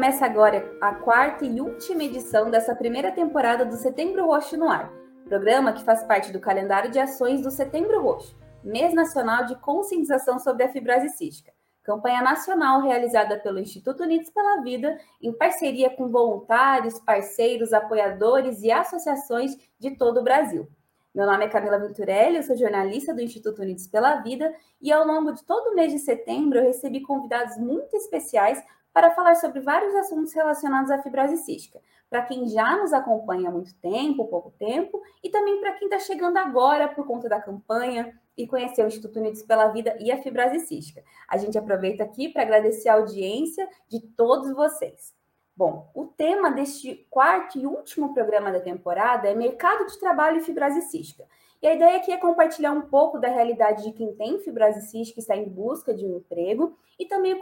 Começa agora a quarta e última edição dessa primeira temporada do Setembro Roxo no Ar, programa que faz parte do calendário de ações do Setembro Roxo, mês nacional de conscientização sobre a fibrose cística, campanha nacional realizada pelo Instituto Unidos pela Vida em parceria com voluntários, parceiros, apoiadores e associações de todo o Brasil. Meu nome é Camila Venturelli, eu sou jornalista do Instituto Unidos pela Vida e ao longo de todo o mês de setembro eu recebi convidados muito especiais para falar sobre vários assuntos relacionados à fibrose cística, para quem já nos acompanha há muito tempo, pouco tempo, e também para quem está chegando agora por conta da campanha e conhecer o Instituto Unidos pela Vida e a fibrose cística. A gente aproveita aqui para agradecer a audiência de todos vocês. Bom, o tema deste quarto e último programa da temporada é Mercado de Trabalho e Fibrose Cística. E a ideia aqui é compartilhar um pouco da realidade de quem tem fibrose cística e está em busca de um emprego e também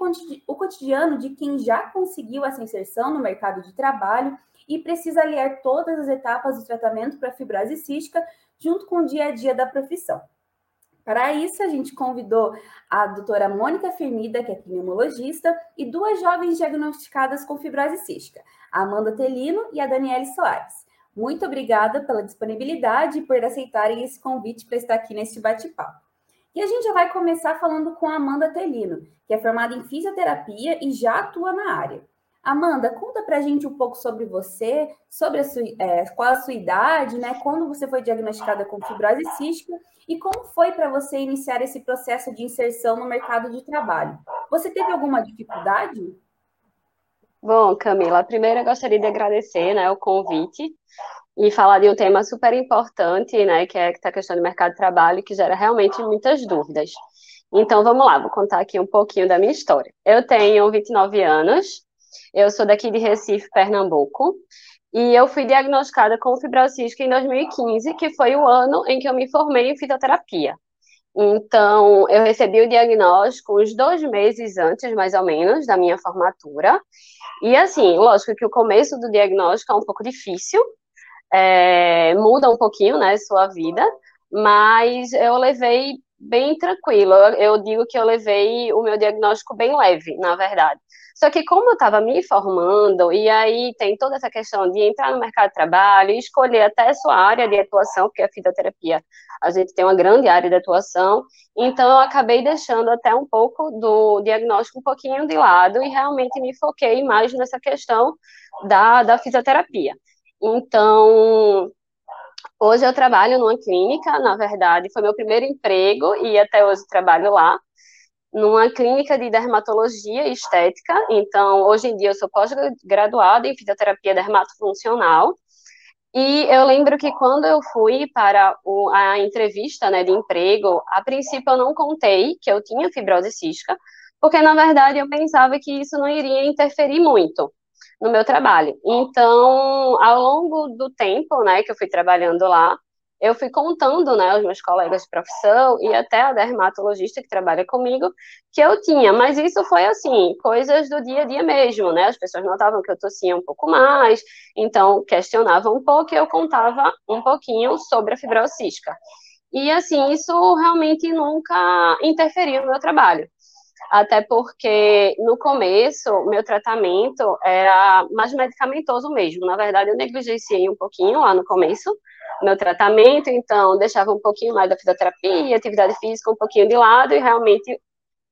o cotidiano de quem já conseguiu essa inserção no mercado de trabalho e precisa aliar todas as etapas do tratamento para fibrose cística junto com o dia a dia da profissão. Para isso, a gente convidou a doutora Mônica Firmida, que é pneumologista, e duas jovens diagnosticadas com fibrose cística, a Amanda Telino e a Daniele Soares. Muito obrigada pela disponibilidade e por aceitarem esse convite para estar aqui neste bate-papo. E a gente já vai começar falando com a Amanda Telino, que é formada em fisioterapia e já atua na área. Amanda, conta para a gente um pouco sobre você, sobre a sua, é, qual a sua idade, né? Quando você foi diagnosticada com fibrose cística e como foi para você iniciar esse processo de inserção no mercado de trabalho. Você teve alguma dificuldade? Bom, Camila, primeiro eu gostaria de agradecer né, o convite e falar de um tema super importante, né, que é a questão do mercado de trabalho, que gera realmente muitas dúvidas. Então, vamos lá, vou contar aqui um pouquinho da minha história. Eu tenho 29 anos, eu sou daqui de Recife, Pernambuco, e eu fui diagnosticada com fibrose cística em 2015, que foi o ano em que eu me formei em fisioterapia. Então, eu recebi o diagnóstico uns dois meses antes, mais ou menos, da minha formatura. E, assim, lógico que o começo do diagnóstico é um pouco difícil, é, muda um pouquinho, né, sua vida, mas eu levei bem tranquilo. Eu, eu digo que eu levei o meu diagnóstico bem leve, na verdade. Só que como eu estava me formando, e aí tem toda essa questão de entrar no mercado de trabalho, escolher até a sua área de atuação, porque a fisioterapia, a gente tem uma grande área de atuação, então eu acabei deixando até um pouco do diagnóstico um pouquinho de lado e realmente me foquei mais nessa questão da, da fisioterapia. Então, hoje eu trabalho numa clínica, na verdade, foi meu primeiro emprego e até hoje trabalho lá numa clínica de dermatologia e estética. Então, hoje em dia eu sou pós-graduada em fisioterapia dermatofuncional. E eu lembro que quando eu fui para o, a entrevista né, de emprego, a princípio eu não contei que eu tinha fibrose cística, porque na verdade eu pensava que isso não iria interferir muito no meu trabalho. Então, ao longo do tempo, né, que eu fui trabalhando lá, eu fui contando, né, aos meus colegas de profissão e até a dermatologista que trabalha comigo, que eu tinha, mas isso foi assim, coisas do dia a dia mesmo, né, as pessoas notavam que eu tossia um pouco mais, então questionavam um pouco e eu contava um pouquinho sobre a fibrose cística. E assim, isso realmente nunca interferiu no meu trabalho até porque no começo meu tratamento era mais medicamentoso mesmo. Na verdade, eu negligenciei um pouquinho lá no começo meu tratamento, então deixava um pouquinho mais da fisioterapia, atividade física um pouquinho de lado e realmente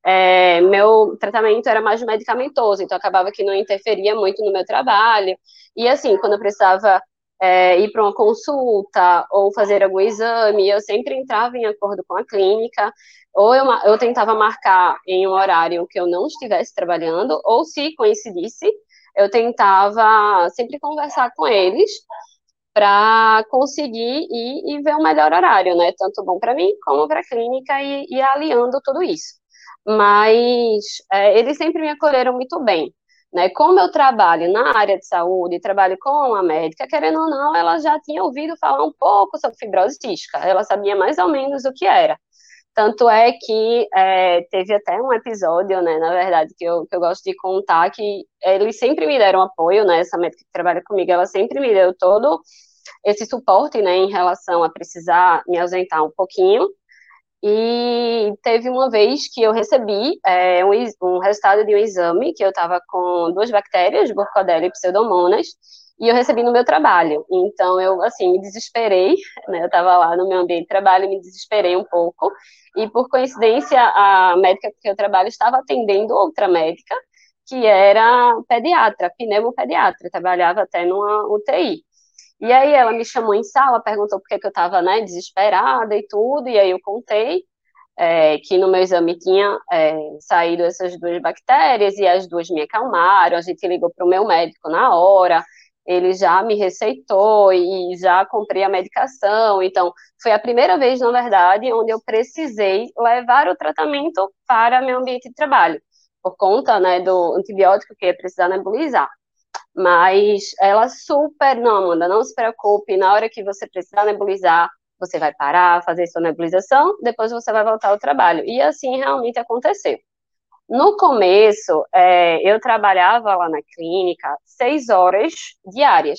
é, meu tratamento era mais medicamentoso, então acabava que não interferia muito no meu trabalho. E assim, quando eu precisava é, ir para uma consulta ou fazer algum exame, eu sempre entrava em acordo com a clínica, ou eu, eu tentava marcar em um horário que eu não estivesse trabalhando, ou se coincidisse, eu tentava sempre conversar com eles para conseguir ir e ver o melhor horário, né? Tanto bom para mim como para a clínica e, e aliando tudo isso. Mas é, eles sempre me acolheram muito bem. Né? Como eu trabalho na área de saúde, trabalho com uma médica, querendo ou não, ela já tinha ouvido falar um pouco sobre fibrose cística, ela sabia mais ou menos o que era. Tanto é que é, teve até um episódio, né, na verdade, que eu, que eu gosto de contar, que eles sempre me deram apoio, né, essa médica que trabalha comigo, ela sempre me deu todo esse suporte, né, em relação a precisar me ausentar um pouquinho, E teve uma vez que eu recebi é, um, um, resultado de um exame que eu estava com duas bactérias, Burkholderia e Pseudomonas, e eu recebi no meu trabalho. Então eu assim me desesperei, né? Eu estava lá no meu ambiente de trabalho, me desesperei um pouco. E por coincidência a médica que eu trabalho estava atendendo outra médica que era pediatra, pneumopediatra, trabalhava até numa UTI. E aí ela me chamou em sala, perguntou por que, eu estava né, desesperada e tudo, e aí eu contei é, que no meu exame tinha é, saído essas duas bactérias e as duas me acalmaram, a gente ligou para o meu médico na hora, ele já me receitou e já comprei a medicação, então foi a primeira vez, na verdade, onde eu precisei levar o tratamento para meu ambiente de trabalho, por conta né, do antibiótico que ia precisar nebulizar. Mas ela super, não, Amanda, não se preocupe, na hora que você precisar nebulizar, você vai parar, fazer sua nebulização, depois você vai voltar ao trabalho. E assim realmente aconteceu. No começo, é, eu trabalhava lá na clínica seis horas diárias.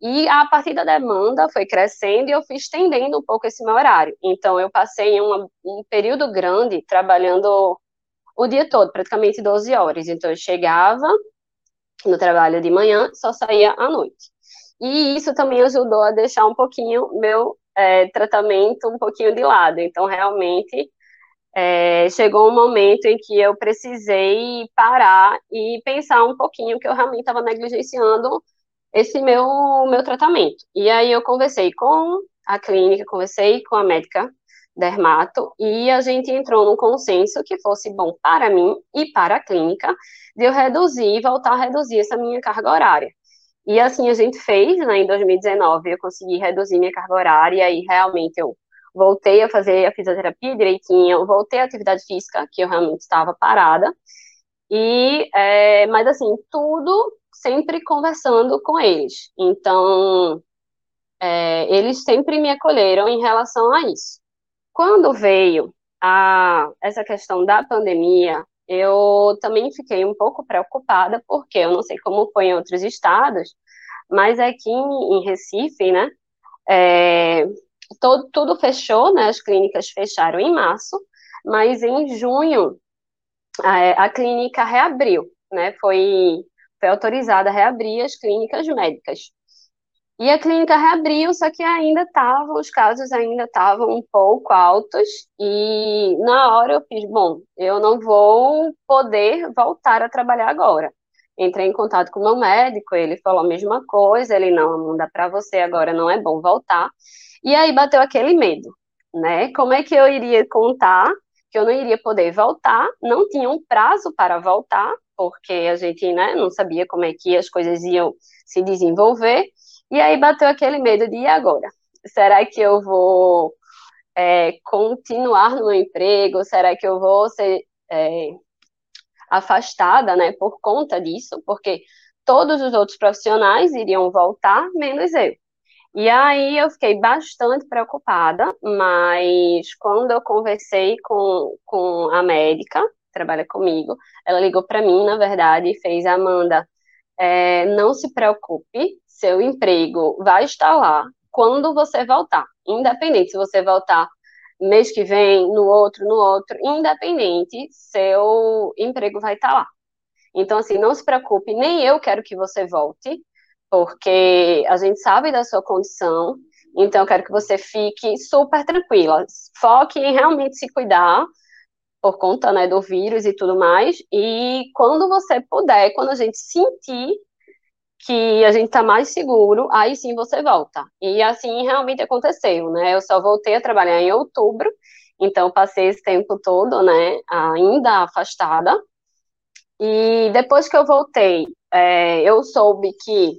E a partir da demanda foi crescendo e eu fui estendendo um pouco esse meu horário. Então, eu passei uma, um período grande trabalhando o dia todo, praticamente 12 horas. Então, eu chegava, no trabalho de manhã, só saía à noite. E isso também ajudou a deixar um pouquinho meu é, tratamento um pouquinho de lado. Então, realmente, é, chegou um momento em que eu precisei parar e pensar um pouquinho que eu realmente estava negligenciando esse meu, meu tratamento. E aí eu conversei com a clínica, conversei com a médica dermato, e a gente entrou num consenso que fosse bom para mim e para a clínica, de eu reduzir, voltar a reduzir essa minha carga horária. E assim a gente fez, né, em 2019, eu consegui reduzir minha carga horária, e realmente eu voltei a fazer a fisioterapia direitinho, voltei à atividade física, que eu realmente estava parada, e, é, mas assim, tudo sempre conversando com eles. Então, é, eles sempre me acolheram em relação a isso. Quando veio a, essa questão da pandemia, eu também fiquei um pouco preocupada, porque eu não sei como foi em outros estados, mas aqui em Recife, né, é, todo, tudo fechou, né, as clínicas fecharam em março, mas em junho a, a clínica reabriu, né, foi, foi autorizada a reabrir as clínicas médicas. E a clínica reabriu, só que ainda estavam, os casos ainda estavam um pouco altos, e na hora eu fiz, bom, eu não vou poder voltar a trabalhar agora. Entrei em contato com o meu médico, ele falou a mesma coisa, ele, não, não dá para você agora, não é bom voltar. E aí bateu aquele medo, né? Como é que eu iria contar que eu não iria poder voltar, não tinha um prazo para voltar, porque a gente né, não sabia como é que as coisas iam se desenvolver, e aí bateu aquele medo de e agora? Será que eu vou é, continuar no emprego? Será que eu vou ser é, afastada, né, por conta disso? Porque todos os outros profissionais iriam voltar, menos eu. E aí eu fiquei bastante preocupada, mas quando eu conversei com, com a médica, que trabalha comigo, ela ligou para mim, na verdade, e fez, Amanda, é, não se preocupe, seu emprego vai estar lá quando você voltar, independente se você voltar mês que vem, no outro, no outro, independente, seu emprego vai estar lá. Então, assim, não se preocupe, nem eu quero que você volte, porque a gente sabe da sua condição, então eu quero que você fique super tranquila. Foque em realmente se cuidar, por conta né, do vírus e tudo mais, e quando você puder, quando a gente sentir que a gente está mais seguro, aí sim você volta. E assim realmente aconteceu, né? Eu só voltei a trabalhar em outubro, então passei esse tempo todo, né, ainda afastada. E depois que eu voltei, é, eu soube que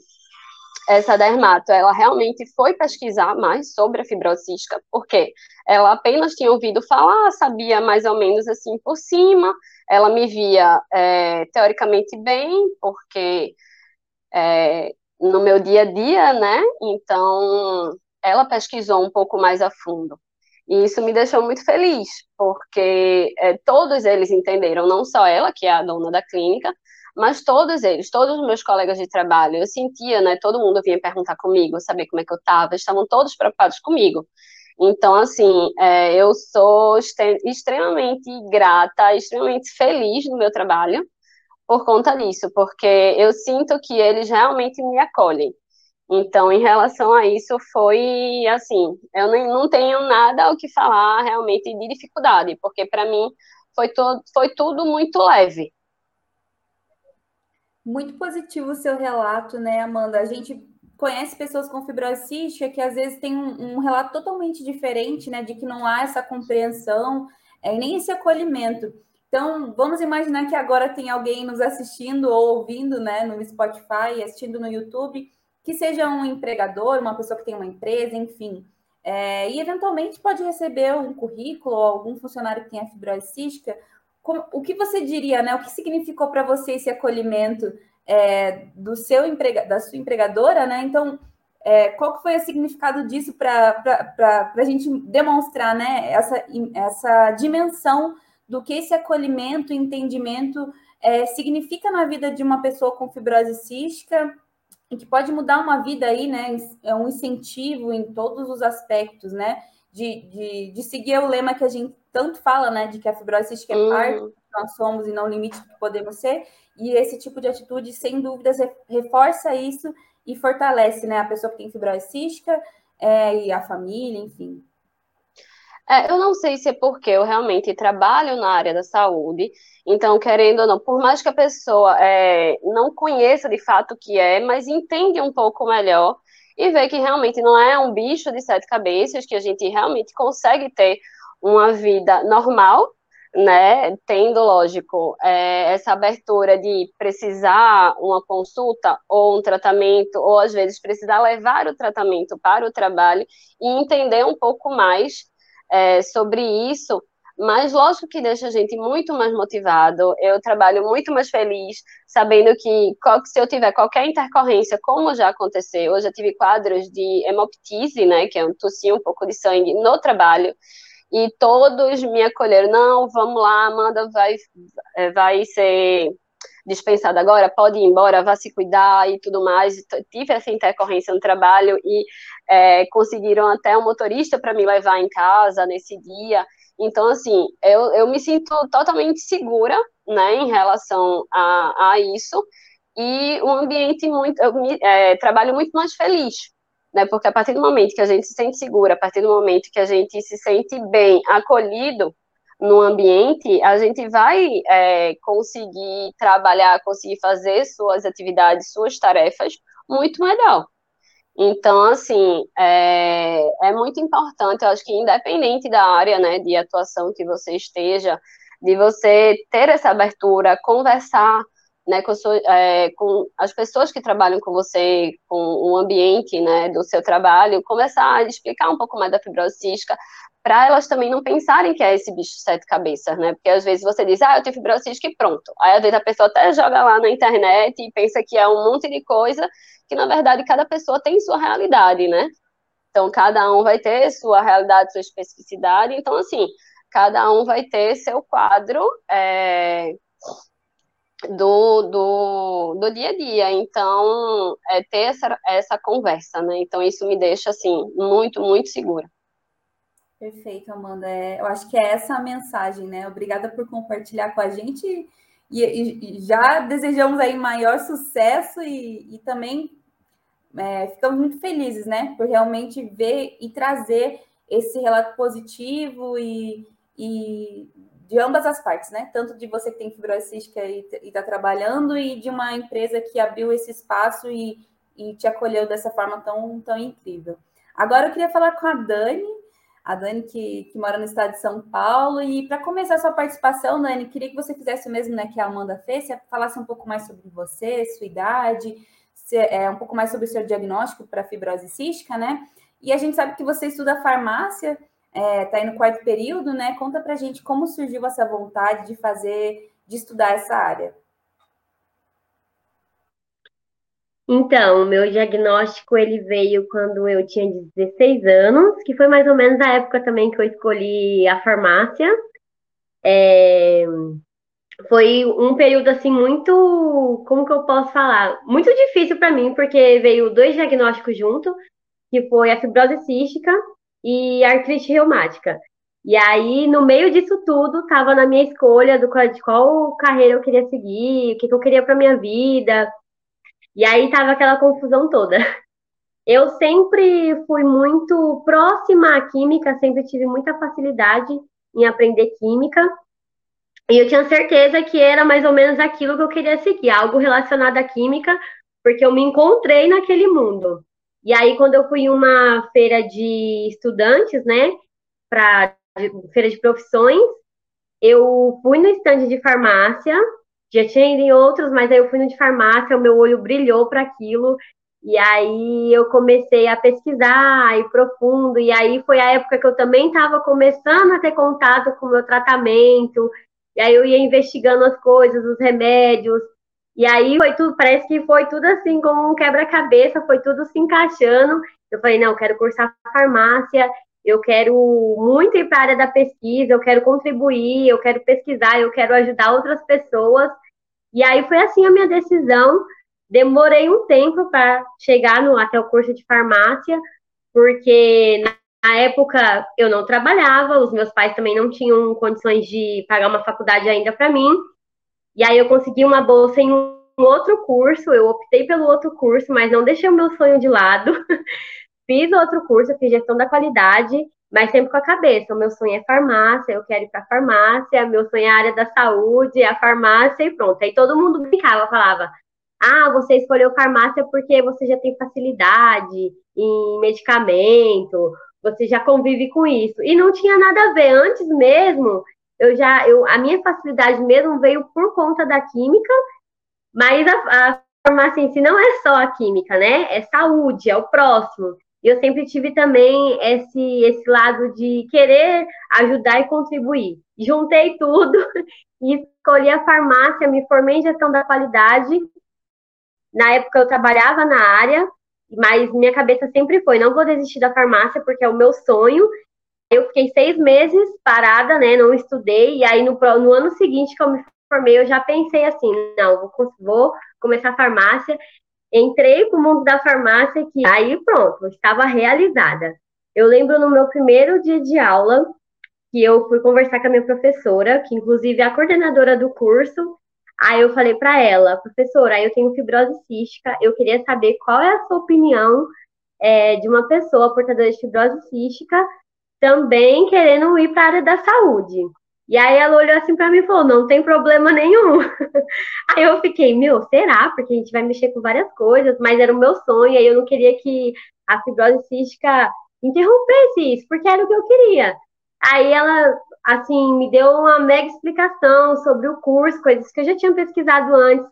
essa dermato, ela realmente foi pesquisar mais sobre a fibrose cística, porque ela apenas tinha ouvido falar, sabia mais ou menos assim por cima, ela me via é, teoricamente bem, porque é, no meu dia a dia, né? Então, ela pesquisou um pouco mais a fundo. E isso me deixou muito feliz, porque é, todos eles entenderam, não só ela, que é a dona da clínica, mas todos eles, todos os meus colegas de trabalho, eu sentia, né? Todo mundo vinha perguntar comigo, saber como é que eu estava, estavam todos preocupados comigo. Então, assim, é, eu sou extremamente grata, extremamente feliz no meu trabalho por conta disso, porque eu sinto que eles realmente me acolhem. Então, em relação a isso, foi assim, eu nem, não tenho nada o que falar realmente de dificuldade, porque para mim foi, to, foi tudo muito leve. Muito positivo o seu relato, né, Amanda? A gente conhece pessoas com fibrose cística que às vezes tem um, um relato totalmente diferente, né, de que não há essa compreensão é, nem esse acolhimento. Então, vamos imaginar que agora tem alguém nos assistindo ou ouvindo, né, no Spotify, assistindo no YouTube, que seja um empregador, uma pessoa que tem uma empresa, enfim, é, e eventualmente pode receber um currículo ou algum funcionário que tenha fibrose cística. Como, o que você diria, né? O que significou para você esse acolhimento é, do seu emprega, da sua empregadora, né? Então, é, qual que foi o significado disso para a gente demonstrar, né? Essa, essa dimensão do que esse acolhimento, entendimento é, significa na vida de uma pessoa com fibrose cística e que pode mudar uma vida aí, né? É um incentivo em todos os aspectos, né? De, de, de seguir o lema que a gente tanto fala, né? De que a fibrose cística é uhum. parte do que nós somos e não limite do que podemos ser. E esse tipo de atitude, sem dúvidas, reforça isso e fortalece, né? A pessoa que tem fibrose cística é, e a família, enfim. É, eu não sei se é porque eu realmente trabalho na área da saúde, então, querendo ou não, por mais que a pessoa é, não conheça de fato o que é, mas entende um pouco melhor e vê que realmente não é um bicho de sete cabeças, que a gente realmente consegue ter uma vida normal, né, tendo, lógico, é, essa abertura de precisar uma consulta ou um tratamento, ou às vezes precisar levar o tratamento para o trabalho e entender um pouco mais é, sobre isso, mas lógico que deixa a gente muito mais motivado. Eu trabalho muito mais feliz, sabendo que se eu tiver qualquer intercorrência, como já aconteceu, eu já tive quadros de hemoptise, né, que é um tossir um pouco de sangue no trabalho, e todos me acolheram, não, vamos lá, Amanda vai, é, vai ser dispensada agora, pode ir embora, vá se cuidar e tudo mais. Tive essa intercorrência no trabalho e é, conseguiram até um motorista para me levar em casa nesse dia. Então, assim, eu, eu me sinto totalmente segura, né, em relação a, a isso, e um ambiente muito, eu me, é, trabalho muito mais feliz, né, porque a partir do momento que a gente se sente segura, a partir do momento que a gente se sente bem acolhido, no ambiente, a gente vai é, conseguir trabalhar, conseguir fazer suas atividades, suas tarefas muito melhor. Então, assim, é, é muito importante, eu acho que independente da área né, de atuação que você esteja, de você ter essa abertura, conversar né, com, sua, é, com, as pessoas que trabalham com você, com o ambiente né, do seu trabalho, começar a explicar um pouco mais da fibrose cística, para elas também não pensarem que é esse bicho sete cabeças, né? Porque às vezes você diz, ah, eu tenho fibrose cística e pronto. Aí às vezes a pessoa até joga lá na internet e pensa que é um monte de coisa, que na verdade cada pessoa tem sua realidade, né? Então cada um vai ter sua realidade, sua especificidade. Então, assim, cada um vai ter seu quadro é, do, do, do dia a dia. Então, é ter essa, essa conversa, né? Então, isso me deixa, assim, muito, muito segura. Perfeito, Amanda. É, eu acho que é essa a mensagem, né? Obrigada por compartilhar com a gente e, e, e já desejamos aí maior sucesso e, e também é, ficamos muito felizes, né? Por realmente ver e trazer esse relato positivo e, e de ambas as partes, né? Tanto de você que tem fibrose cística e está trabalhando e de uma empresa que abriu esse espaço e, e te acolheu dessa forma tão, tão incrível. Agora eu queria falar com a Dani, a Dani que, que mora no estado de São Paulo. E para começar sua participação, Dani, queria que você fizesse o mesmo né, que a Amanda fez, se falasse um pouco mais sobre você, sua idade, se, é, um pouco mais sobre o seu diagnóstico para fibrose cística, né? E a gente sabe que você estuda farmácia, está é, tá aí no quarto período, né? Conta para gente como surgiu essa vontade de fazer, de estudar essa área. Então, o meu diagnóstico ele veio quando eu tinha 16 anos, que foi mais ou menos a época também que eu escolhi a farmácia. É, foi um período assim muito, como que eu posso falar? Muito difícil para mim, porque veio dois diagnósticos junto, que foi a fibrose cística e artrite reumática. E aí, no meio disso tudo, estava na minha escolha do, de qual carreira eu queria seguir, o que, que eu queria para minha vida. E aí tava aquela confusão toda. Eu sempre fui muito próxima à química, sempre tive muita facilidade em aprender química. E eu tinha certeza que era mais ou menos aquilo que eu queria seguir, algo relacionado à química, porque eu me encontrei naquele mundo. E aí, quando eu fui em uma feira de estudantes, né, para feira de profissões, eu fui no estande de farmácia, já tinha ido em outros, mas aí eu fui no de farmácia, o meu olho brilhou para aquilo, e aí eu comecei a pesquisar, e profundo, e aí foi a época que eu também estava começando a ter contato com o meu tratamento, e aí eu ia investigando as coisas, os remédios, e aí foi tudo, parece que foi tudo assim como um quebra-cabeça, foi tudo se encaixando. Eu falei, não, eu quero cursar farmácia, eu quero muito ir para a área da pesquisa, eu quero contribuir, eu quero pesquisar, eu quero ajudar outras pessoas. E aí foi assim a minha decisão. Demorei um tempo para chegar no, até o curso de farmácia, porque na época eu não trabalhava, os meus pais também não tinham condições de pagar uma faculdade ainda para mim. E aí eu consegui uma bolsa em um outro curso, eu optei pelo outro curso, mas não deixei o meu sonho de lado. fiz outro curso, fiz gestão da qualidade, mas sempre com a cabeça. O meu sonho é farmácia, eu quero ir para farmácia, meu sonho é a área da saúde, a farmácia e pronto. Aí todo mundo brincava, falava: "Ah, você escolheu farmácia porque você já tem facilidade em medicamento, você já convive com isso". E não tinha nada a ver antes mesmo. Eu já eu a minha facilidade mesmo veio por conta da química, mas a, a farmácia em si não é só a química, né? É saúde, é o próximo. E eu sempre tive também esse, esse lado de querer ajudar e contribuir. Juntei tudo e escolhi a farmácia, me formei em gestão da qualidade. Na época eu trabalhava na área, mas minha cabeça sempre foi: não vou desistir da farmácia porque é o meu sonho. Eu fiquei seis meses parada, né? Não estudei. E aí no, no ano seguinte que eu me formei, eu já pensei assim: não, vou, vou começar a farmácia entrei para o mundo da farmácia que aí pronto, estava realizada. Eu lembro no meu primeiro dia de aula que eu fui conversar com a minha professora, que inclusive é a coordenadora do curso. Aí eu falei para ela, professora, eu tenho fibrose cística, eu queria saber qual é a sua opinião é, de uma pessoa portadora de fibrose cística também querendo ir para a área da saúde. E aí ela olhou assim para mim e falou: não tem problema nenhum. aí eu fiquei, meu, será? Porque a gente vai mexer com várias coisas, mas era o meu sonho, e eu não queria que a fibrose cística interrompesse isso, porque era o que eu queria. Aí ela, assim, me deu uma mega explicação sobre o curso, coisas que eu já tinha pesquisado antes,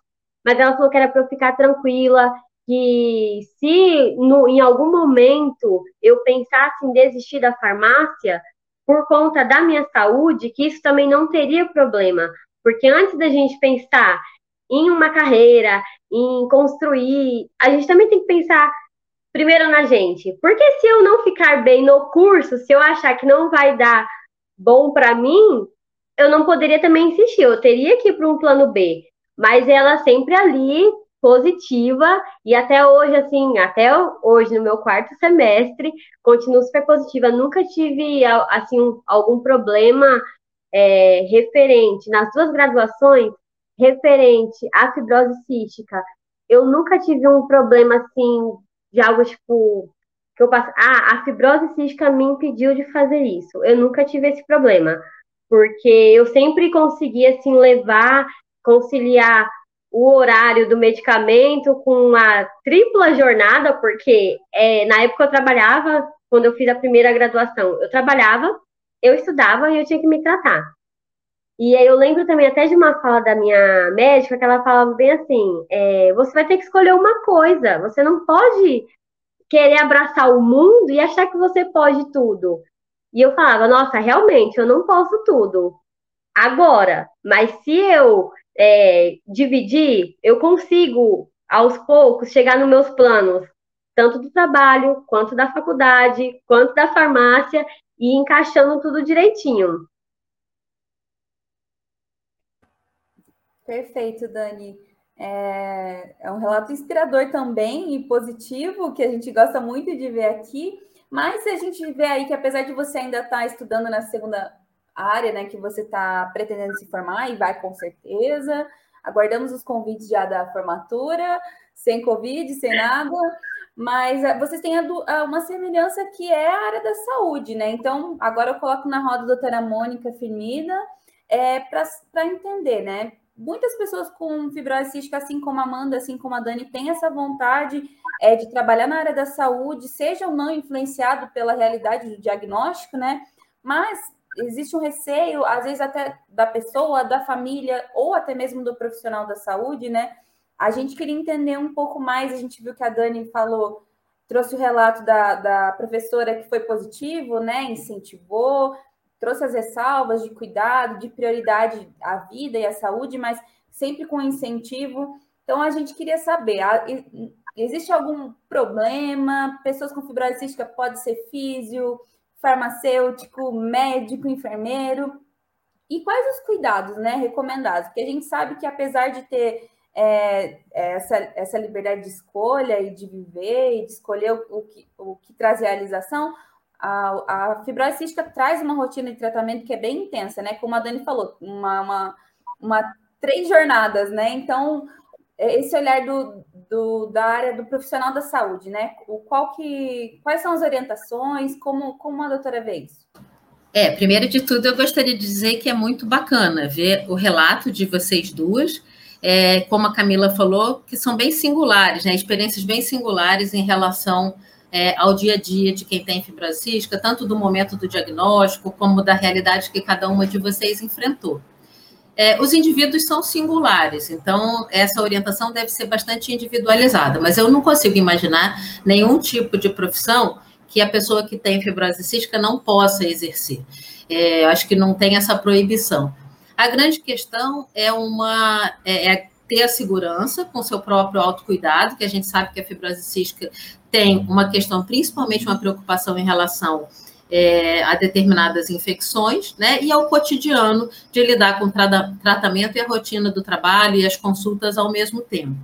mas ela falou que era para eu ficar tranquila, que se no, em algum momento eu pensasse em desistir da farmácia, por conta da minha saúde, que isso também não teria problema. Porque antes da gente pensar em uma carreira, em construir, a gente também tem que pensar primeiro na gente. Porque se eu não ficar bem no curso, se eu achar que não vai dar bom para mim, eu não poderia também insistir, eu teria que ir para um plano B. Mas ela sempre ali positiva e até hoje, assim, até hoje no meu quarto semestre, continuo super positiva. Nunca tive, assim, algum problema é, referente nas duas graduações, referente à fibrose cística. Eu nunca tive um problema, assim, de algo tipo que eu passo, ah, a fibrose cística me impediu de fazer isso. Eu nunca tive esse problema, porque eu sempre consegui assim levar, conciliar o horário do medicamento com a tripla jornada, porque é, na época eu trabalhava, quando eu fiz a primeira graduação, eu trabalhava, eu estudava e eu tinha que me tratar. E aí eu lembro também até de uma fala da minha médica que ela falava bem assim: é, você vai ter que escolher uma coisa, você não pode querer abraçar o mundo e achar que você pode tudo. E eu falava, nossa, realmente, eu não posso tudo agora, mas se eu é, dividir, eu consigo, aos poucos, chegar nos meus planos, tanto do trabalho, quanto da faculdade, quanto da farmácia, e encaixando tudo direitinho. Perfeito, Dani. É, é, um relato inspirador também e positivo, que a gente gosta muito de ver aqui. Mas a gente vê aí que apesar de você ainda estar tá estudando na segunda área, né, que você está pretendendo se formar e vai com certeza, aguardamos os convites já da formatura, sem Covid, sem nada, mas uh, vocês têm uh, uma semelhança que é a área da saúde, né? Então, agora eu coloco na roda a doutora Mônica Firmina é, para entender, né? Muitas pessoas com fibrose cística, assim como a Amanda, assim como a Dani, têm essa vontade é, de trabalhar na área da saúde, seja ou não influenciado pela realidade do diagnóstico, né? Mas existe um receio, às vezes até da pessoa, da família, ou até mesmo do profissional da saúde, né? A gente queria entender um pouco mais, a gente viu que a Dani falou, trouxe o relato da, da professora que foi positivo, né? Incentivou, trouxe as ressalvas de cuidado, de prioridade à vida e à saúde, mas sempre com incentivo. Então a gente queria saber, existe algum problema? Pessoas com fibrose pode ser físio, farmacêutico, médico, enfermeiro. E quais os cuidados, né, recomendados? Porque a gente sabe que apesar de ter é, é, essa, essa liberdade de escolha e de viver e de escolher o, o, que, o que traz realização, a, a fibrose cística traz uma rotina de tratamento que é bem intensa, né? Como a Dani falou, uma, uma, uma três jornadas, né? Então, esse olhar do, do, da área do profissional da saúde, né? O, qual que, quais são as orientações? Como, como a doutora vê isso? É, primeiro de tudo, eu gostaria de dizer que é muito bacana ver o relato de vocês duas é, como a Camila falou, que são bem singulares, né? experiências bem singulares em relação é, ao dia a dia de quem tem fibrose cística, tanto do momento do diagnóstico, como da realidade que cada uma de vocês enfrentou. É, os indivíduos são singulares, então essa orientação deve ser bastante individualizada, mas eu não consigo imaginar nenhum tipo de profissão que a pessoa que tem fibrose cística não possa exercer. É, acho que não tem essa proibição. A grande questão é uma é, é ter a segurança com seu próprio autocuidado, que a gente sabe que a fibrose cística tem uma questão, principalmente uma preocupação em relação é, a determinadas infecções, né? E ao cotidiano de lidar com tra tratamento e a rotina do trabalho e as consultas ao mesmo tempo.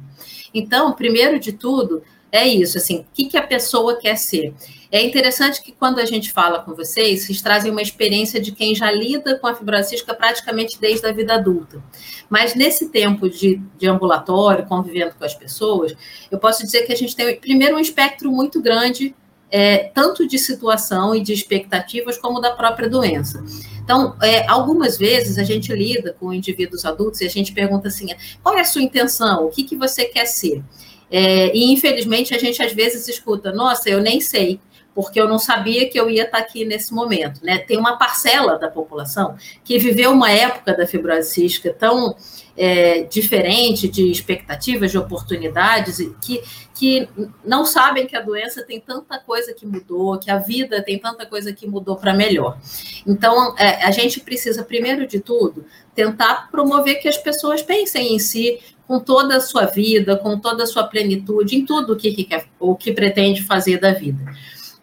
Então, primeiro de tudo, é isso, assim, o que, que a pessoa quer ser? É interessante que quando a gente fala com vocês, vocês trazem uma experiência de quem já lida com a fibrose cística praticamente desde a vida adulta. Mas nesse tempo de, de ambulatório, convivendo com as pessoas, eu posso dizer que a gente tem, primeiro, um espectro muito grande, é, tanto de situação e de expectativas, como da própria doença. Então, é, algumas vezes a gente lida com indivíduos adultos e a gente pergunta assim: qual é a sua intenção? O que, que você quer ser? É, e infelizmente a gente às vezes escuta, nossa, eu nem sei, porque eu não sabia que eu ia estar aqui nesse momento. Né? Tem uma parcela da população que viveu uma época da fibrose cística tão é, diferente de expectativas, de oportunidades, que, que não sabem que a doença tem tanta coisa que mudou, que a vida tem tanta coisa que mudou para melhor. Então, é, a gente precisa, primeiro de tudo, tentar promover que as pessoas pensem em si, com toda a sua vida, com toda a sua plenitude, em tudo o que, que quer, o que pretende fazer da vida.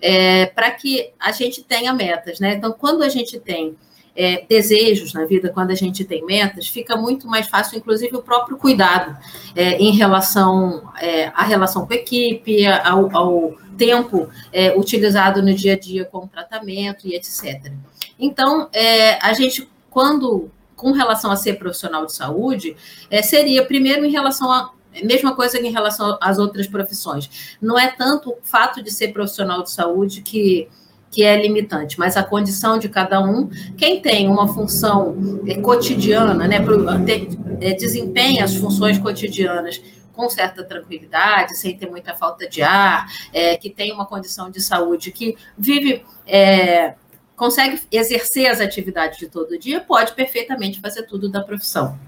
É, para que a gente tenha metas, né? Então, quando a gente tem é, desejos na vida, quando a gente tem metas, fica muito mais fácil, inclusive, o próprio cuidado é, em relação é, à relação com a equipe, ao, ao tempo é, utilizado no dia a dia com o tratamento e etc. Então, é, a gente, quando com relação a ser profissional de saúde, é, seria primeiro em relação a mesma coisa em relação às outras profissões. Não é tanto o fato de ser profissional de saúde que, que é limitante, mas a condição de cada um. Quem tem uma função é, cotidiana, né, é, desempenha as funções cotidianas com certa tranquilidade, sem ter muita falta de ar, é, que tem uma condição de saúde, que vive é, consegue exercer as atividades de todo dia, pode perfeitamente fazer tudo da profissão.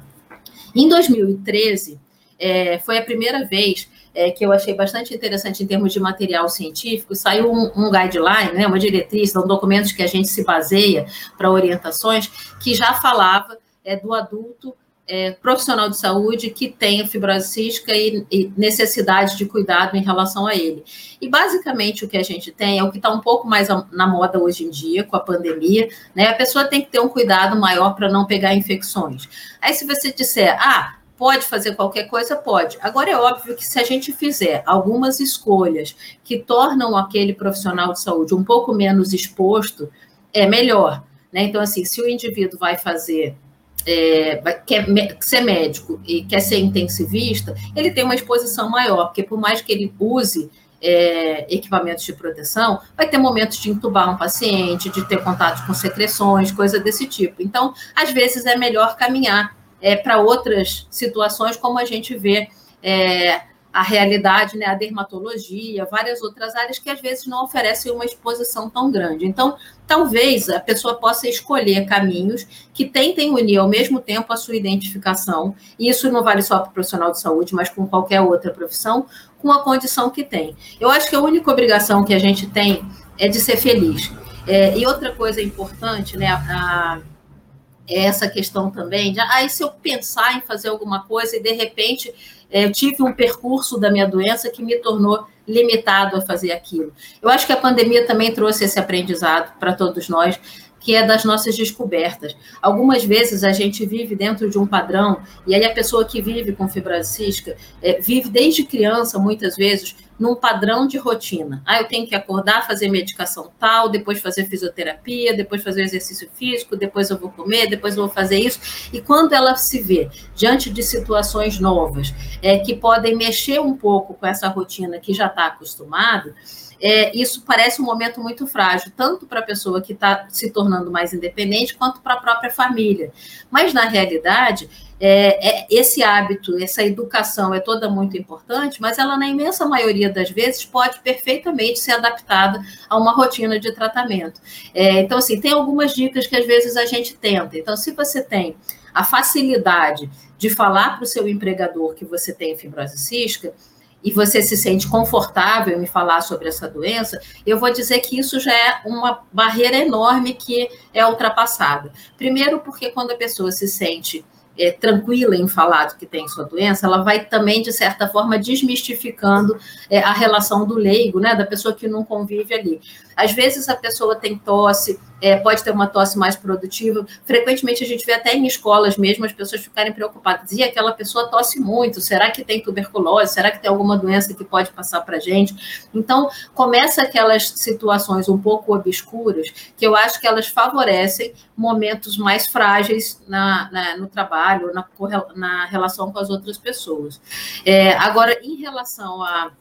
Em 2013, é, foi a primeira vez é, que eu achei bastante interessante em termos de material científico, saiu um, um guideline, né, uma diretriz, são documentos que a gente se baseia para orientações, que já falava é, do adulto é, profissional de saúde que tenha fibrose cística e, e, necessidade de cuidado em relação a ele. E basicamente o que a gente tem é o que está um pouco mais na moda hoje em dia, com a pandemia, né? A pessoa tem que ter um cuidado maior para não pegar infecções. Aí, se você disser, ah, Pode fazer qualquer coisa? Pode. Agora, é óbvio que se a gente fizer algumas escolhas que tornam aquele profissional de saúde um pouco menos exposto, é melhor. Né? Então, assim, se o indivíduo vai fazer é, quer ser médico e quer ser intensivista, ele tem uma exposição maior, porque por mais que ele use é, equipamentos de proteção, vai ter momentos de intubar um paciente, de ter contato com secreções, coisa desse tipo. Então, às vezes é melhor caminhar é, para outras situações, como a gente vê é, a realidade, né, a dermatologia, várias outras áreas que às vezes não oferecem uma exposição tão grande. Então, talvez a pessoa possa escolher caminhos que tentem unir ao mesmo tempo a sua identificação, e isso não vale só para o profissional de saúde, mas com qualquer outra profissão, com a condição que tem. Eu acho que a única obrigação que a gente tem é de ser feliz. É, e outra coisa importante, né, a, essa questão também de, ah, se eu pensar em fazer alguma coisa e de repente é, eu tive um percurso da minha doença que me tornou limitado a fazer aquilo. Eu acho que a pandemia também trouxe esse aprendizado para todos nós que é das nossas descobertas. Algumas vezes a gente vive dentro de um padrão, e aí a pessoa que vive com fibrose cística é, vive desde criança, muitas vezes, num padrão de rotina. Ah, eu tenho que acordar, fazer medicação tal, depois fazer fisioterapia, depois fazer exercício físico, depois eu vou comer, depois eu vou fazer isso. E quando ela se vê diante de situações novas, é, que podem mexer um pouco com essa rotina que já está acostumado, é, isso parece um momento muito frágil, tanto para a pessoa que está se tornando mais independente, quanto para a própria família. Mas, na realidade, é, é, esse hábito, essa educação é toda muito importante, mas ela, na imensa maioria das vezes, pode perfeitamente ser adaptada a uma rotina de tratamento. É, então, assim, tem algumas dicas que às vezes a gente tenta. Então, se você tem a facilidade de falar para o seu empregador que você tem fibrose cística, e você se sente confortável em falar sobre essa doença, eu vou dizer que isso já é uma barreira enorme que é ultrapassada. Primeiro, porque quando a pessoa se sente é, tranquila em falar do que tem sua doença, ela vai também, de certa forma, desmistificando é, a relação do leigo, né, da pessoa que não convive ali. Às vezes a pessoa tem tosse, é, pode ter uma tosse mais produtiva. Frequentemente a gente vê até em escolas mesmo as pessoas ficarem preocupadas. E aquela pessoa tosse muito, será que tem tuberculose? Será que tem alguma doença que pode passar para a gente? Então, começa aquelas situações um pouco obscuras que eu acho que elas favorecem momentos mais frágeis na, na no trabalho, na, na relação com as outras pessoas. É, agora, em relação a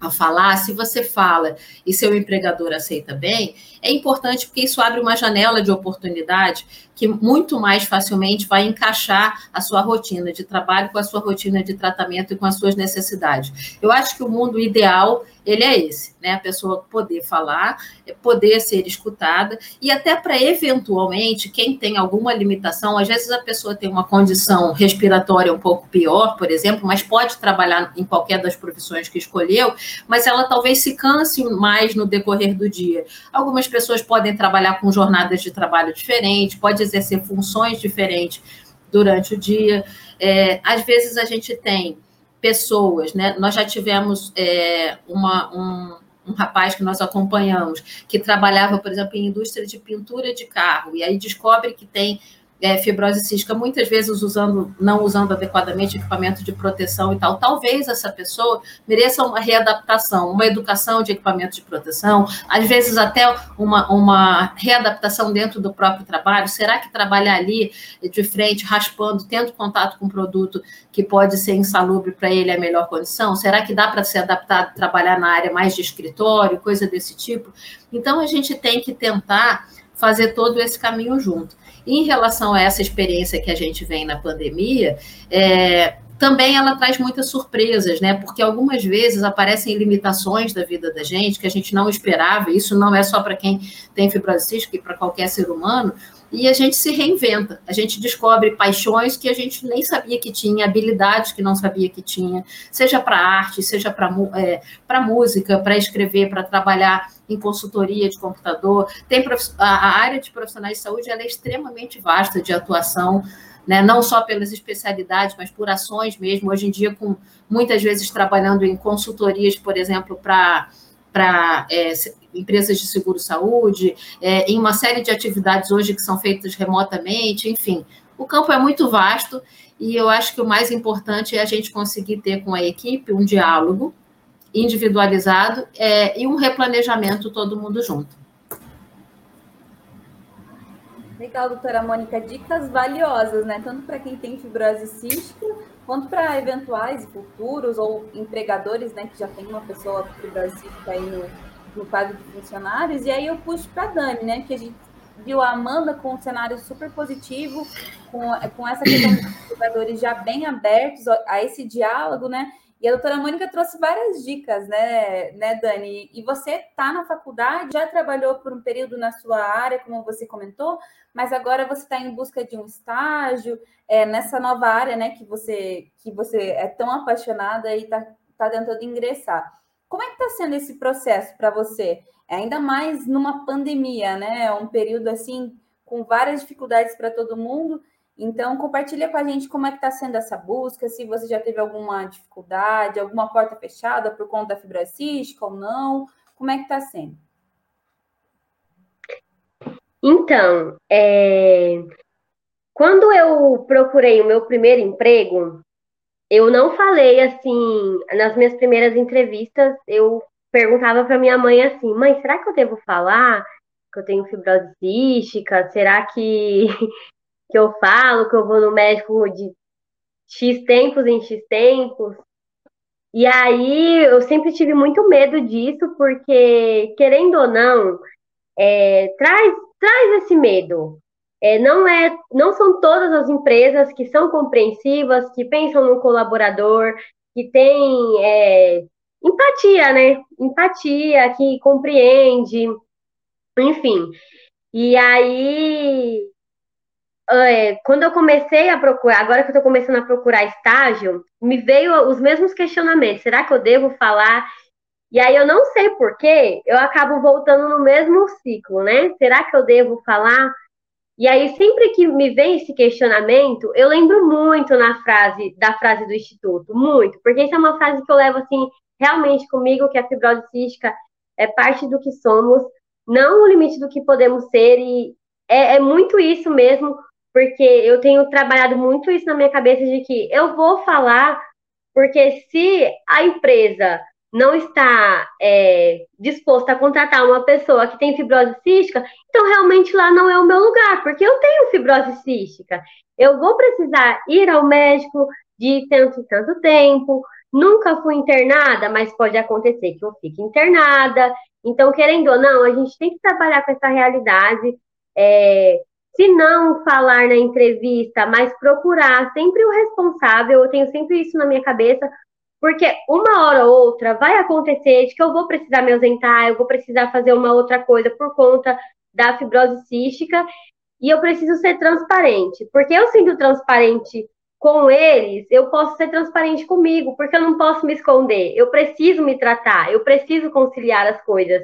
a falar, se você fala e seu empregador aceita bem, é importante porque isso abre uma janela de oportunidade que muito mais facilmente vai encaixar a sua rotina de trabalho com a sua rotina de tratamento e com as suas necessidades. Eu acho que o mundo ideal ele é esse, né? A pessoa poder falar, poder ser escutada e até para eventualmente quem tem alguma limitação, às vezes a pessoa tem uma condição respiratória um pouco pior, por exemplo, mas pode trabalhar em qualquer das profissões que escolheu, mas ela talvez se canse mais no decorrer do dia. Algumas pessoas podem trabalhar com jornadas de trabalho diferentes, pode exercer funções diferentes durante o dia. É, às vezes a gente tem pessoas, né? Nós já tivemos é, uma, um, um rapaz que nós acompanhamos, que trabalhava, por exemplo, em indústria de pintura de carro, e aí descobre que tem é, fibrose cística, muitas vezes usando, não usando adequadamente equipamento de proteção e tal, talvez essa pessoa mereça uma readaptação, uma educação de equipamento de proteção, às vezes até uma, uma readaptação dentro do próprio trabalho. Será que trabalhar ali de frente, raspando, tendo contato com um produto que pode ser insalubre para ele é a melhor condição? Será que dá para ser adaptado, trabalhar na área mais de escritório, coisa desse tipo? Então a gente tem que tentar fazer todo esse caminho junto. Em relação a essa experiência que a gente vem na pandemia, é, também ela traz muitas surpresas, né? Porque algumas vezes aparecem limitações da vida da gente que a gente não esperava. Isso não é só para quem tem fibrose cística e para qualquer ser humano. E a gente se reinventa, a gente descobre paixões que a gente nem sabia que tinha, habilidades que não sabia que tinha, seja para arte, seja para é, música, para escrever, para trabalhar em consultoria de computador. Tem a, a área de profissionais de saúde ela é extremamente vasta de atuação né? não só pelas especialidades, mas por ações mesmo. Hoje em dia, com muitas vezes trabalhando em consultorias, por exemplo, para para é, empresas de seguro-saúde, é, em uma série de atividades hoje que são feitas remotamente, enfim, o campo é muito vasto e eu acho que o mais importante é a gente conseguir ter com a equipe um diálogo individualizado é, e um replanejamento todo mundo junto. Legal, doutora Mônica, dicas valiosas, né? Tanto para quem tem fibrose cística, quanto para eventuais futuros ou empregadores, né, que já tem uma pessoa com fibrose cística aí no, no quadro de funcionários. E aí eu puxo para a Dani, né, que a gente viu a Amanda com um cenário super positivo, com, com essa questão dos jogadores já bem abertos a esse diálogo, né? E a doutora Mônica trouxe várias dicas, né, né, Dani? E você está na faculdade, já trabalhou por um período na sua área, como você comentou, mas agora você está em busca de um estágio é, nessa nova área, né, que você que você é tão apaixonada e está tá tentando ingressar. Como é que está sendo esse processo para você? Ainda mais numa pandemia, né? Um período assim com várias dificuldades para todo mundo. Então, compartilha com a gente como é que está sendo essa busca, se você já teve alguma dificuldade, alguma porta fechada por conta da fibra cística ou não, como é que está sendo? Então, é... quando eu procurei o meu primeiro emprego, eu não falei assim, nas minhas primeiras entrevistas, eu perguntava para minha mãe assim, mãe, será que eu devo falar que eu tenho fibrose cística? Será que que eu falo, que eu vou no médico de X tempos em X tempos. E aí eu sempre tive muito medo disso, porque, querendo ou não, é, traz, traz esse medo. É, não, é, não são todas as empresas que são compreensivas, que pensam no colaborador, que tem é, empatia, né? Empatia, que compreende, enfim. E aí é, quando eu comecei a procurar, agora que eu estou começando a procurar estágio, me veio os mesmos questionamentos. Será que eu devo falar? E aí eu não sei porquê, eu acabo voltando no mesmo ciclo, né? Será que eu devo falar? E aí, sempre que me vem esse questionamento, eu lembro muito na frase, da frase do Instituto, muito, porque isso é uma frase que eu levo assim, realmente comigo, que a fibrose cística é parte do que somos, não o limite do que podemos ser, e é, é muito isso mesmo, porque eu tenho trabalhado muito isso na minha cabeça de que eu vou falar, porque se a empresa não está é, disposta a contratar uma pessoa que tem fibrose cística, então realmente lá não é o meu lugar, porque eu tenho fibrose cística. Eu vou precisar ir ao médico de tanto e tanto tempo. Nunca fui internada, mas pode acontecer que eu fique internada. Então, querendo ou não, a gente tem que trabalhar com essa realidade. É, se não falar na entrevista, mas procurar sempre o responsável, eu tenho sempre isso na minha cabeça, porque uma hora ou outra vai acontecer de que eu vou precisar me ausentar, eu vou precisar fazer uma outra coisa por conta da fibrose cística, e eu preciso ser transparente, porque eu sendo transparente com eles, eu posso ser transparente comigo, porque eu não posso me esconder, eu preciso me tratar, eu preciso conciliar as coisas.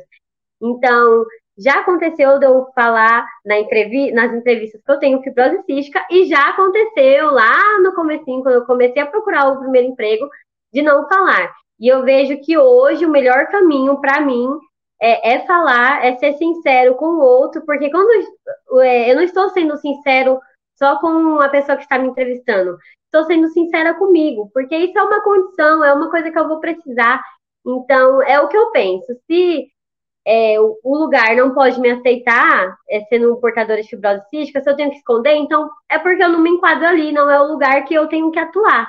Então, já aconteceu de eu falar na entrevi nas entrevistas que eu tenho fibrose cística e já aconteceu lá no comecinho, quando eu comecei a procurar o primeiro emprego, de não falar. E eu vejo que hoje o melhor caminho para mim é, é, falar, é ser sincero com o outro, porque quando é, eu não estou sendo sincero só com a pessoa que está me entrevistando, estou sendo sincera comigo, porque isso é uma condição, é uma coisa que eu vou precisar. Então, é o que eu penso. Se é, o, lugar não pode me aceitar, é, sendo um portador de fibrose cística, se eu tenho que esconder, então é porque eu não me enquadro ali, não é o lugar que eu tenho que atuar.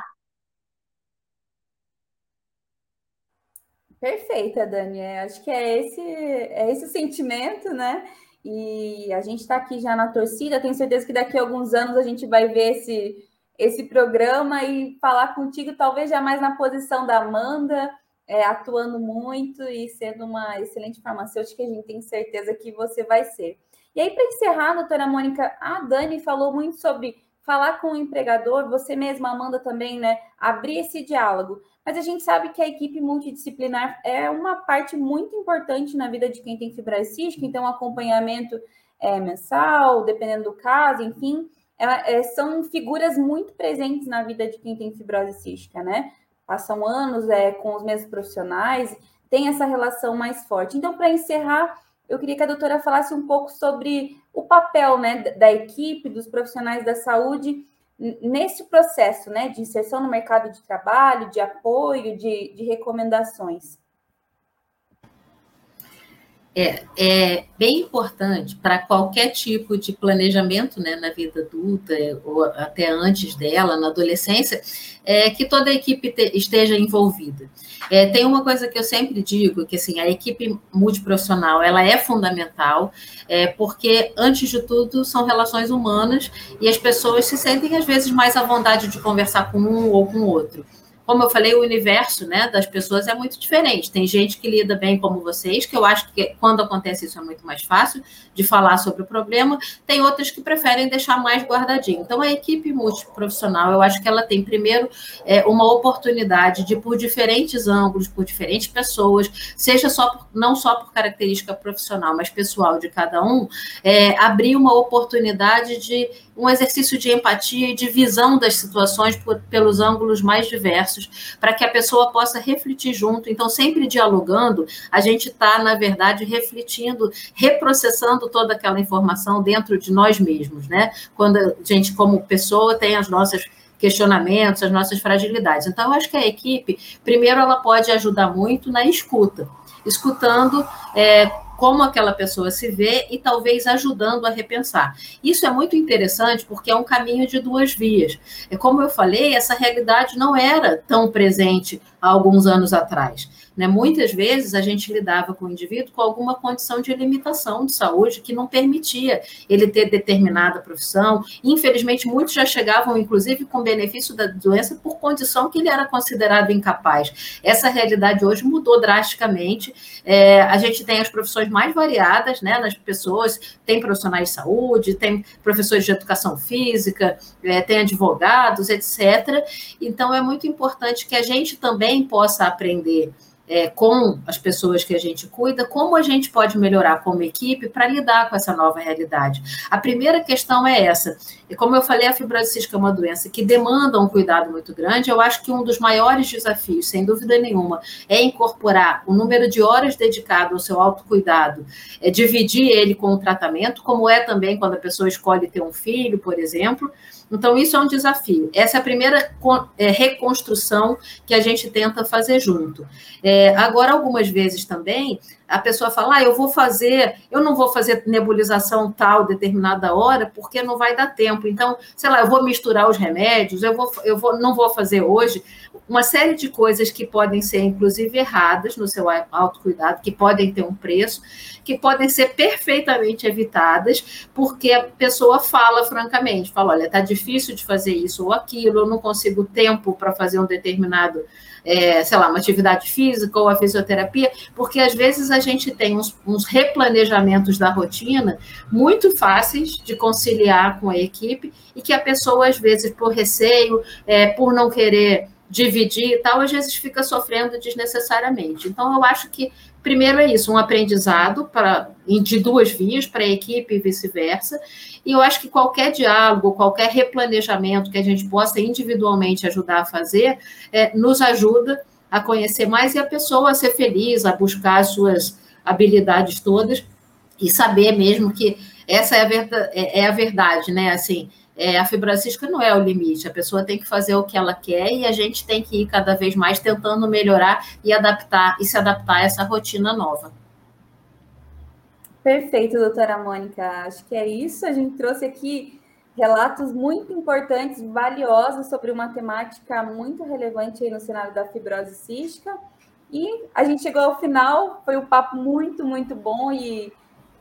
Perfeita, Dani. É, acho que é esse, é esse sentimento, né? E a gente está aqui já na torcida. Tenho certeza que daqui a alguns anos a gente vai ver esse, esse programa e falar contigo, talvez já mais na posição da Amanda, é, atuando muito e sendo uma excelente farmacêutica, a gente tem certeza que você vai ser. E aí, para encerrar, doutora Mônica, a Dani falou muito sobre falar com o empregador, você mesma, Amanda, também, né? Abrir esse diálogo. Mas a gente sabe que a equipe multidisciplinar é uma parte muito importante na vida de quem tem fibrose cística, então acompanhamento é, mensal, dependendo do caso, enfim, é, é, são figuras muito presentes na vida de quem tem fibrose cística, né? Passam anos é, com os mesmos profissionais, tem essa relação mais forte. Então, para encerrar, eu queria que a doutora falasse um pouco sobre o papel né, da equipe, dos profissionais da saúde nesse processo né, de inserção no mercado de trabalho, de apoio, de, de recomendações. É, é bem importante para qualquer tipo de planejamento né, na vida adulta, ou até antes dela, na adolescência, é, que toda a equipe te, esteja envolvida. É, tem uma coisa que eu sempre digo, que assim, a equipe multiprofissional ela é fundamental, é, porque, antes de tudo, são relações humanas e as pessoas se sentem, às vezes, mais à vontade de conversar com um ou com o outro como eu falei, o universo né, das pessoas é muito diferente. Tem gente que lida bem como vocês, que eu acho que quando acontece isso é muito mais fácil de falar sobre o problema. Tem outras que preferem deixar mais guardadinho. Então, a equipe multiprofissional, eu acho que ela tem, primeiro, é, uma oportunidade de, por diferentes ângulos, por diferentes pessoas, seja só por, não só por característica profissional, mas pessoal de cada um, é, abrir uma oportunidade de um exercício de empatia e de visão das situações por, pelos ângulos mais diversos, para que a pessoa possa refletir junto. Então, sempre dialogando, a gente está, na verdade, refletindo, reprocessando toda aquela informação dentro de nós mesmos, né? Quando a gente, como pessoa, tem as nossas questionamentos, as nossas fragilidades. Então, eu acho que a equipe, primeiro, ela pode ajudar muito na escuta, escutando é, como aquela pessoa se vê e talvez ajudando a repensar. Isso é muito interessante porque é um caminho de duas vias. É como eu falei, essa realidade não era tão presente há alguns anos atrás. Né? Muitas vezes a gente lidava com o indivíduo com alguma condição de limitação de saúde que não permitia ele ter determinada profissão. Infelizmente, muitos já chegavam, inclusive, com benefício da doença por condição que ele era considerado incapaz. Essa realidade hoje mudou drasticamente. É, a gente tem as profissões mais variadas né, nas pessoas, tem profissionais de saúde, tem professores de educação física, é, tem advogados, etc. Então, é muito importante que a gente também possa aprender é, com as pessoas que a gente cuida, como a gente pode melhorar como equipe para lidar com essa nova realidade. A primeira questão é essa. E como eu falei, a fibrose cística é uma doença que demanda um cuidado muito grande. Eu acho que um dos maiores desafios, sem dúvida nenhuma, é incorporar o número de horas dedicado ao seu autocuidado, é dividir ele com o tratamento, como é também quando a pessoa escolhe ter um filho, por exemplo. Então, isso é um desafio. Essa é a primeira é, reconstrução que a gente tenta fazer junto. É, agora, algumas vezes também, a pessoa fala, ah, eu vou fazer, eu não vou fazer nebulização tal determinada hora, porque não vai dar tempo. Então, sei lá, eu vou misturar os remédios, eu, vou, eu vou, não vou fazer hoje. Uma série de coisas que podem ser, inclusive, erradas no seu autocuidado, que podem ter um preço, que podem ser perfeitamente evitadas, porque a pessoa fala francamente, fala, olha, está difícil de fazer isso ou aquilo, eu não consigo tempo para fazer um determinado é, sei lá, uma atividade física ou a fisioterapia, porque às vezes a gente tem uns, uns, replanejamentos da rotina muito fáceis de conciliar com a equipe e que a pessoa, às vezes, por receio, é, por não querer dividir e tal, às vezes fica sofrendo desnecessariamente. Então, eu acho que primeiro é isso, um aprendizado para de duas vias para a equipe e vice-versa. E eu acho que qualquer diálogo, qualquer replanejamento que a gente possa individualmente ajudar a fazer, é, nos ajuda a conhecer mais e a pessoa a ser feliz, a buscar as suas habilidades todas e saber mesmo que essa é a verdade, é, é a verdade né? Assim, é, a fibrocística não é o limite, a pessoa tem que fazer o que ela quer e a gente tem que ir cada vez mais tentando melhorar e adaptar e se adaptar a essa rotina nova. Perfeito, doutora Mônica. Acho que é isso. A gente trouxe aqui relatos muito importantes, valiosos sobre uma temática muito relevante aí no cenário da fibrose cística. E a gente chegou ao final, foi um papo muito, muito bom e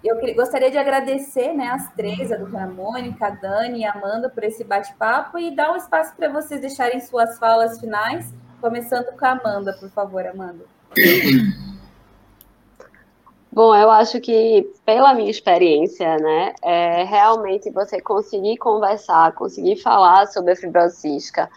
eu gostaria de agradecer né, as três, a doutora Mônica, a Dani e a Amanda, por esse bate-papo e dar um espaço para vocês deixarem suas falas finais, começando com a Amanda, por favor, Amanda. Bom, eu acho que, pela minha experiência, né, é realmente você conseguir conversar, conseguir falar sobre a fibrose cística,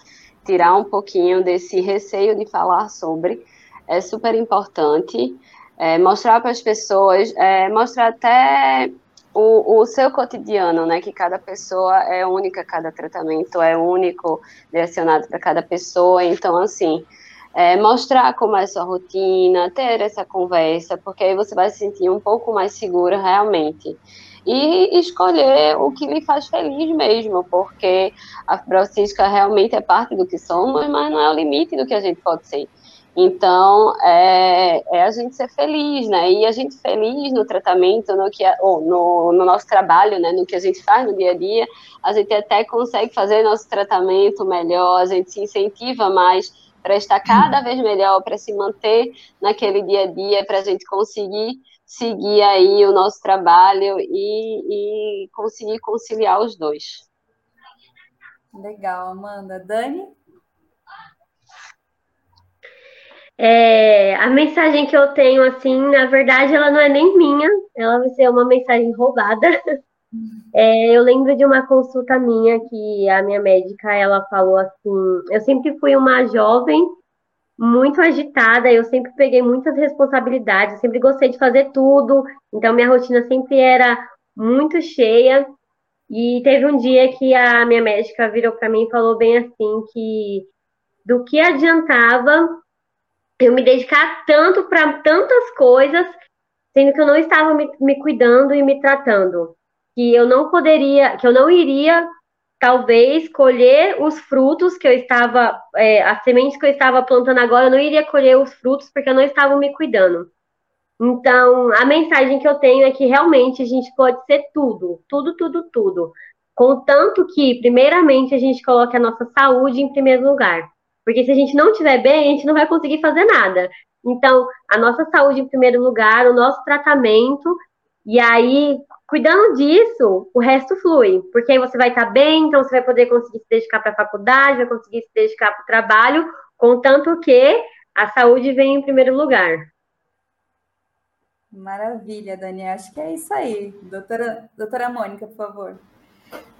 tirar um pouquinho desse receio de falar sobre, é super importante é, mostrar para as pessoas, é, mostrar até o, o, seu cotidiano, né? Que cada pessoa é única, cada tratamento é único, direcionado para cada pessoa. Então, assim, é, mostrar como é a sua rotina, ter essa conversa, porque aí você vai se sentir um pouco mais segura realmente. E escolher o que lhe faz feliz mesmo, porque a fibrocística realmente é parte do que somos, mas não é o limite do que a gente pode ser. Então, é, é, a gente ser feliz, né? E a gente feliz no tratamento, no, que, ou no, no, nosso trabalho, né? No que a gente faz no dia a dia, a gente até consegue fazer nosso tratamento melhor, a gente se incentiva mais para estar cada vez melhor, para se manter naquele dia a dia, para a gente conseguir seguir aí o nosso trabalho e, e conseguir conciliar os dois. Legal, Amanda. Dani? É, a mensagem que eu tenho, assim, na verdade, ela não é nem minha, ela vai ser uma mensagem roubada. É, eu lembro de uma consulta minha que a minha médica, ela falou assim, eu sempre fui uma jovem muito agitada, eu sempre peguei muitas responsabilidades, sempre gostei de fazer tudo, então minha rotina sempre era muito cheia. E teve um dia que a minha médica virou para mim e falou bem assim que do que adiantava eu me dedicar tanto para tantas coisas, sendo que eu não estava me, me cuidando e me tratando, que eu não poderia, que eu não iria talvez colher os frutos que eu estava, é, as sementes que eu estava plantando agora, eu não iria colher os frutos porque eu não estava me cuidando. Então, a mensagem que eu tenho é que realmente a gente pode ser tudo, tudo, tudo, tudo. Contanto que, primeiramente, a gente coloque a nossa saúde em primeiro lugar. Porque se a gente não estiver bem, a gente não vai conseguir fazer nada. Então, a nossa saúde em primeiro lugar, o nosso tratamento, e aí, cuidando disso, o resto flui. Porque aí você vai estar bem, então você vai poder conseguir se dedicar para a faculdade, vai conseguir se dedicar para o trabalho, contanto que a saúde vem em primeiro lugar. Maravilha, Dani. Acho que é isso aí. Doutora, doutora Mônica, por favor.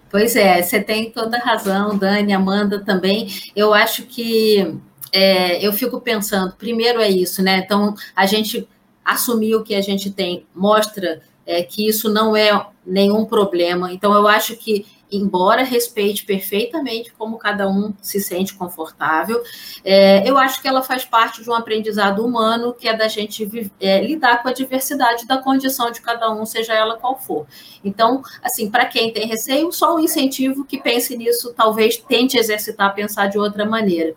Pois é, você tem toda razão, Dani, Amanda também. Eu acho que é, eu fico pensando, primeiro é isso, né? Então, a gente assumir o que a gente tem mostra é, que isso não é nenhum problema. Então, eu acho que embora respeite perfeitamente como cada um se sente confortável, é, eu acho que ela faz parte de um aprendizado humano que é da gente é, lidar com a diversidade da condição de cada um, seja ela qual for. Então, assim, para quem tem receio, só um incentivo que pense nisso, talvez tente exercitar, pensar de outra maneira.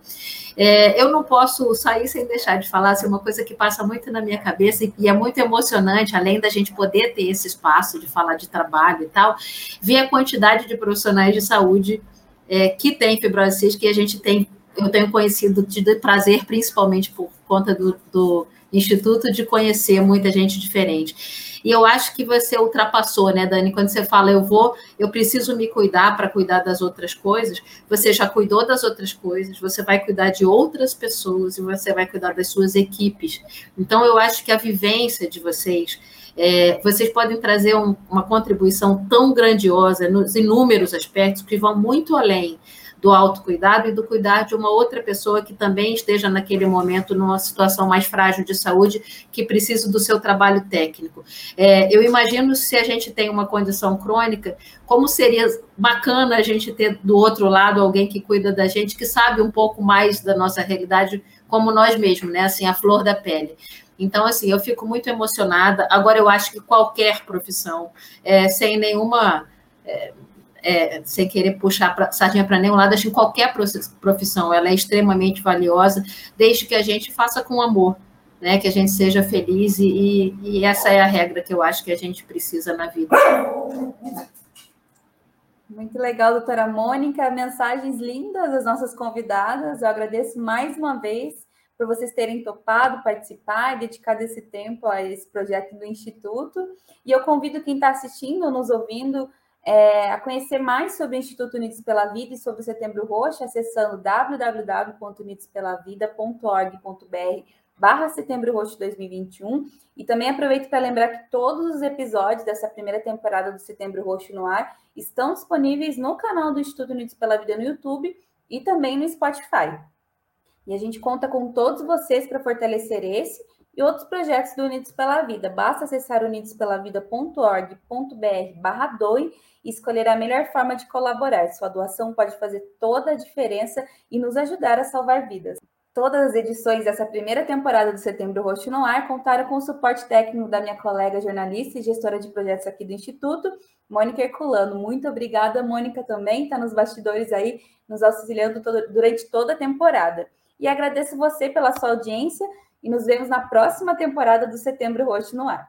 É, eu não posso sair sem deixar de falar, assim, uma coisa que passa muito na minha cabeça e é muito emocionante, além da gente poder ter esse espaço de falar de trabalho e tal, ver a quantidade de profissionais de saúde é, que tem fibrose cística e a gente tem, eu tenho conhecido de prazer, principalmente por conta do, do Instituto, de conhecer muita gente diferente. E eu acho que você ultrapassou, né, Dani? Quando você fala, eu vou, eu preciso me cuidar para cuidar das outras coisas, você já cuidou das outras coisas, você vai cuidar de outras pessoas e você vai cuidar das suas equipes. Então, eu acho que a vivência de vocês. É, vocês podem trazer um, uma contribuição tão grandiosa nos inúmeros aspectos que vão muito além do autocuidado e do cuidar de uma outra pessoa que também esteja naquele momento numa situação mais frágil de saúde, que precisa do seu trabalho técnico. É, eu imagino se a gente tem uma condição crônica, como seria bacana a gente ter do outro lado alguém que cuida da gente, que sabe um pouco mais da nossa realidade, como nós mesmos, né? Assim, a flor da pele. Então, assim, eu fico muito emocionada. Agora, eu acho que qualquer profissão, é, sem nenhuma. É, é, sem querer puxar pra, sardinha para nenhum lado, acho que qualquer profissão ela é extremamente valiosa, desde que a gente faça com amor, né? Que a gente seja feliz e, e essa é a regra que eu acho que a gente precisa na vida. Muito legal, doutora Mônica. Mensagens lindas das nossas convidadas. Eu agradeço mais uma vez por vocês terem topado participar e dedicado esse tempo a esse projeto do Instituto. E eu convido quem está assistindo nos ouvindo é, a conhecer mais sobre o Instituto Unidos pela Vida e sobre o Setembro Roxo, acessando www.unidospelavida.org.br barra Setembro Roxo 2021. E também aproveito para lembrar que todos os episódios dessa primeira temporada do Setembro Roxo no ar estão disponíveis no canal do Instituto Unidos pela Vida no YouTube e também no Spotify. E a gente conta com todos vocês para fortalecer esse e outros projetos do Unidos pela Vida. Basta acessar unidospelavida.org.br barra doe e escolher a melhor forma de colaborar. Sua doação pode fazer toda a diferença e nos ajudar a salvar vidas. Todas as edições dessa primeira temporada do Setembro Roxo no Ar contaram com o suporte técnico da minha colega jornalista e gestora de projetos aqui do Instituto, Mônica Herculano. Muito obrigada, Mônica, também está nos bastidores aí, nos auxiliando todo, durante toda a temporada. E agradeço você pela sua audiência e nos vemos na próxima temporada do Setembro Roxo no Ar.